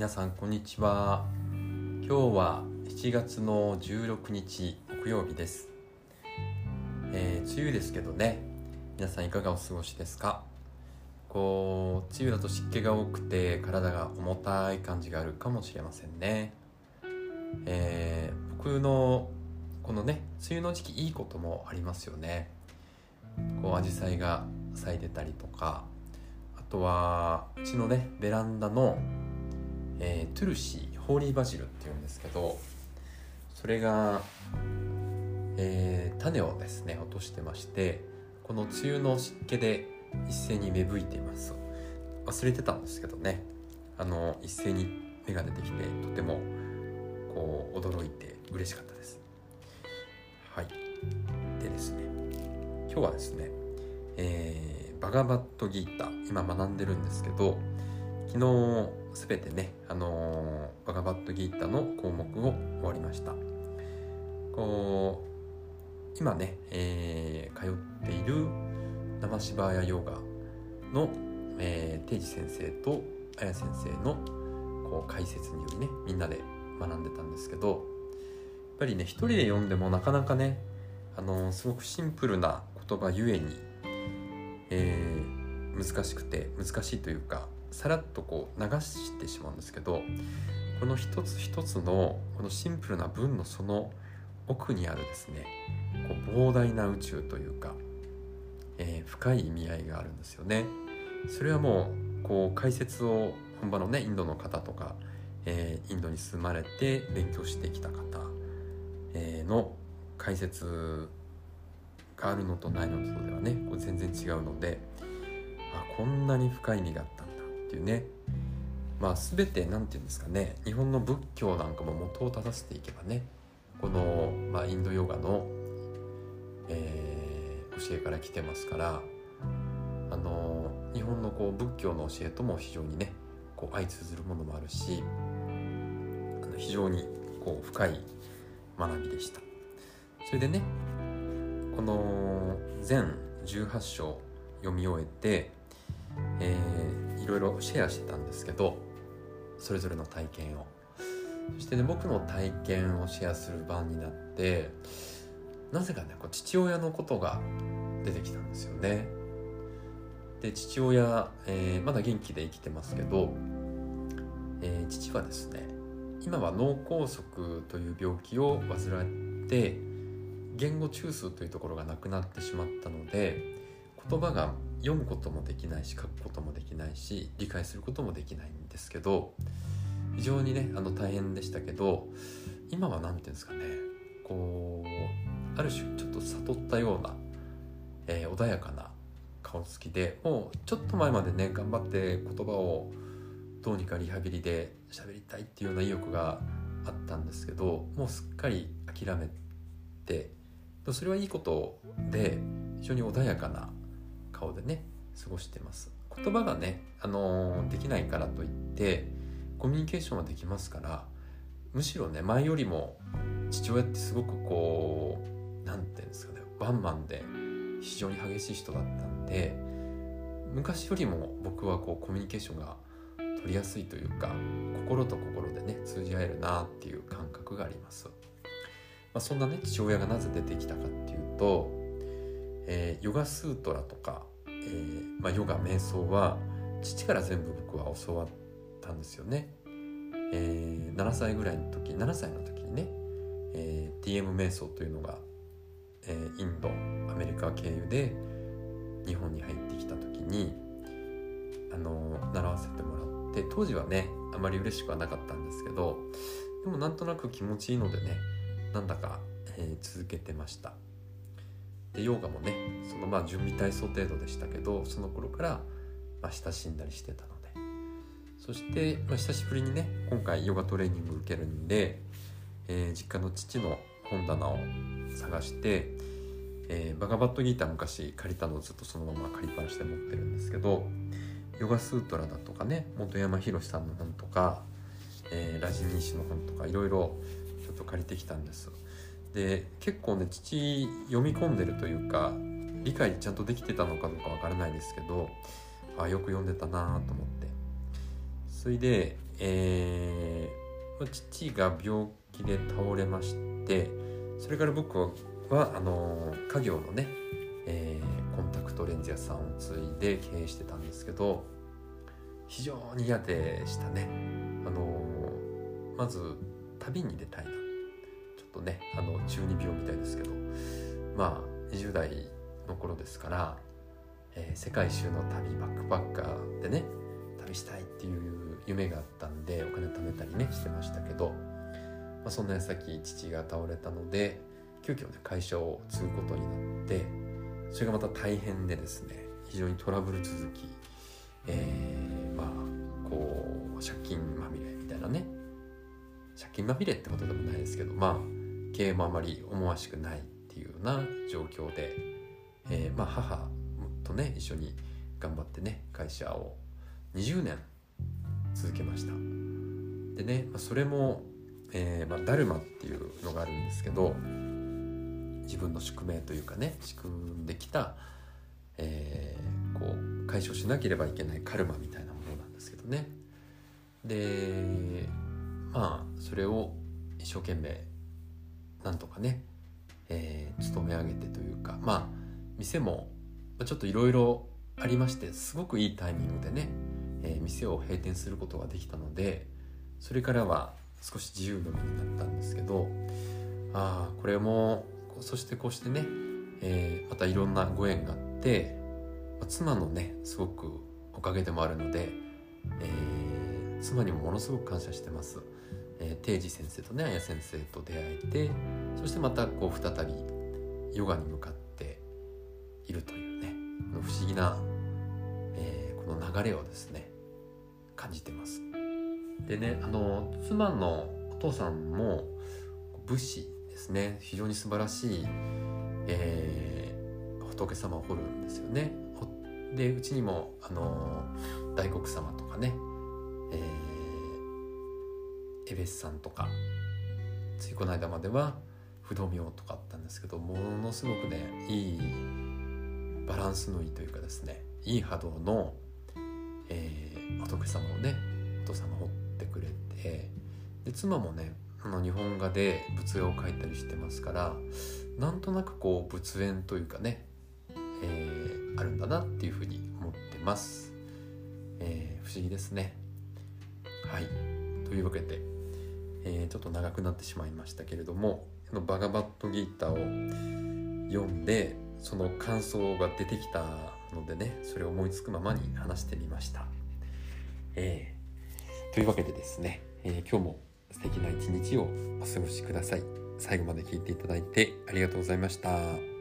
皆さんこんにちは。今日は7月の16日木曜日です、えー、梅雨ですけどね。皆さんいかがお過ごしですか？こう梅雨だと湿気が多くて体が重たい感じがあるかもしれませんね。えー、僕のこのね梅雨の時期いいこともありますよね。こう紫陽花が咲いてたりとかあとはうちのねベランダのえー、トゥルシーホーリーバジルっていうんですけどそれが、えー、種をですね落としてましてこの梅雨の湿気で一斉に芽吹いています。忘れてたんですけどねあの一斉に芽が出てきてとてもこう驚いて嬉しかったです。はい。でですね今日はですね、えー、バガバットギータ今学んでるんですけど昨日すべてね、あのー、バガバットギータの項目を終わりました。こう今ね、えー、通っている生芝屋ヨガの、えー、定治先生と綾先生のこう解説によりねみんなで学んでたんですけどやっぱりね一人で読んでもなかなかね、あのー、すごくシンプルな言葉ゆえに、えー、難しくて難しいというかさらっとこう流してしまうんですけどこの一つ一つのこのシンプルな文のその奥にあるですねこう膨大な宇宙というか、えー、深い意味合いがあるんですよね。それはもうこう解説を本場のねインドの方とか、えー、インドに住まれて勉強してきた方、えー、の解説があるのとないのとではねこう全然違うのであこんなに深い意味があったっていうね。まあ全て何て言うんですかね。日本の仏教なんかも元を正していけばね。この、まあ、インドヨガの、えー、教えから来てますから。あの日本のこう仏教の教えとも非常にねこう相通ずるものもあるしあの非常にこう深い学びでした。それでねこの全18章読み終えて、えろいろシェアしてたんですけどそれぞれの体験を。そしてね僕の体験をシェアする番になってなぜかねこう父親のことが出てきたんですよね。で父親、えー、まだ元気で生きてますけど、えー、父はですね今は脳梗塞という病気を患って言語中枢というところがなくなってしまったので言葉が読むこともできないし書くこともできないし理解することもできないんですけど非常にねあの大変でしたけど今は何て言うんですかねこうある種ちょっと悟ったような、えー、穏やかな顔つきでもうちょっと前までね頑張って言葉をどうにかリハビリで喋りたいっていうような意欲があったんですけどもうすっかり諦めてそれはいいことで非常に穏やかな顔でね過ごしてます。言葉がね、あのー、できないからといってコミュニケーションはできますからむしろね前よりも父親ってすごくこう何て言うんですかねワンマンで非常に激しい人だったんで昔よりも僕はこうコミュニケーションが取りやすいというか心と心でね通じ合えるなっていう感覚があります、まあ、そんなね父親がなぜ出てきたかっていうと、えー、ヨガスートラとかえー、まあ、ヨガ瞑想は父から全部僕は教わったんですよね。えー、7歳ぐらいの時7歳の時にね、えー、TM 瞑想というのが、えー、インドアメリカ経由で日本に入ってきた時に、あの習わせてもらって当時はねあまり嬉しくはなかったんですけどでもなんとなく気持ちいいのでねなんだか、え続けてました。でヨガもねそのまあ準備体操程度でしたけどその頃から、まあ、親しんだりしてたのでそして、まあ、久しぶりにね今回ヨガトレーニング受けるんで、えー、実家の父の本棚を探して、えー、バガバットギーター昔借りたのをずっとそのまま借りっぱなしで持ってるんですけどヨガスートラだとかね本山宏さんの本とか、えー、ラジニーシの本とかいろいろちょっと借りてきたんです。で結構ね父読み込んでるというか理解ちゃんとできてたのかどうかわからないですけどあよく読んでたなと思ってそれで、えー、父が病気で倒れましてそれから僕はあの家業のね、えー、コンタクトレンズ屋さんを継いで経営してたんですけど非常に嫌でしたね。あのまず旅に出たいなとねあの中二病みたいですけど。まあ20代の頃ですから、えー、世界一周の旅バックパッカーでね旅したいっていう夢があったんでお金貯めたりねしてましたけど、まあ、そんな矢先父が倒れたので急遽ね会社を継ぐことになってそれがまた大変でですね非常にトラブル続き、えー、まあこう借金まみれみたいなね。借金まみれってことでもないですけどまあ経営もあまり思わしくないっていうような状況で、えー、まあ母とね一緒に頑張ってね会社を20年続けました。でね、まあ、それも、えーまあ、ダルマっていうのがあるんですけど自分の宿命というかね仕組んできた、えー、こう解消しなければいけないカルマみたいなものなんですけどね。でまあそれを一生懸命なんとかね、えー、勤め上げてというかまあ店もちょっといろいろありましてすごくいいタイミングでね、えー、店を閉店することができたのでそれからは少し自由の身になったんですけどああこれもそしてこうしてね、えー、またいろんなご縁があって、まあ、妻のねすごくおかげでもあるので、えー、妻にもものすごく感謝してます。えー、定時先生とね綾先生と出会えてそしてまたこう再びヨガに向かっているというね不思議な、えー、この流れをですね感じてます。でねあの妻のお父さんも武士ですね非常に素晴らしい、えー、仏様を彫るんですよね。でうちにもあの大黒様とかね、えーエベスさんとかついこの間までは不動明とかあったんですけどものすごくねいいバランスのいいというかですねいい波動の、えー、仏様をねお父様掘ってくれてで妻もねあの日本画で仏画を描いたりしてますからなんとなくこう仏縁というかね、えー、あるんだなっていうふうに思ってます、えー、不思議ですね。はい。というわけでえー、ちょっと長くなってしまいましたけれどものバガバットギータを読んでその感想が出てきたのでねそれを思いつくままに話してみました。えー、というわけでですね、えー、今日も素敵な一日をお過ごしください。最後まで聞いていただいてありがとうございました。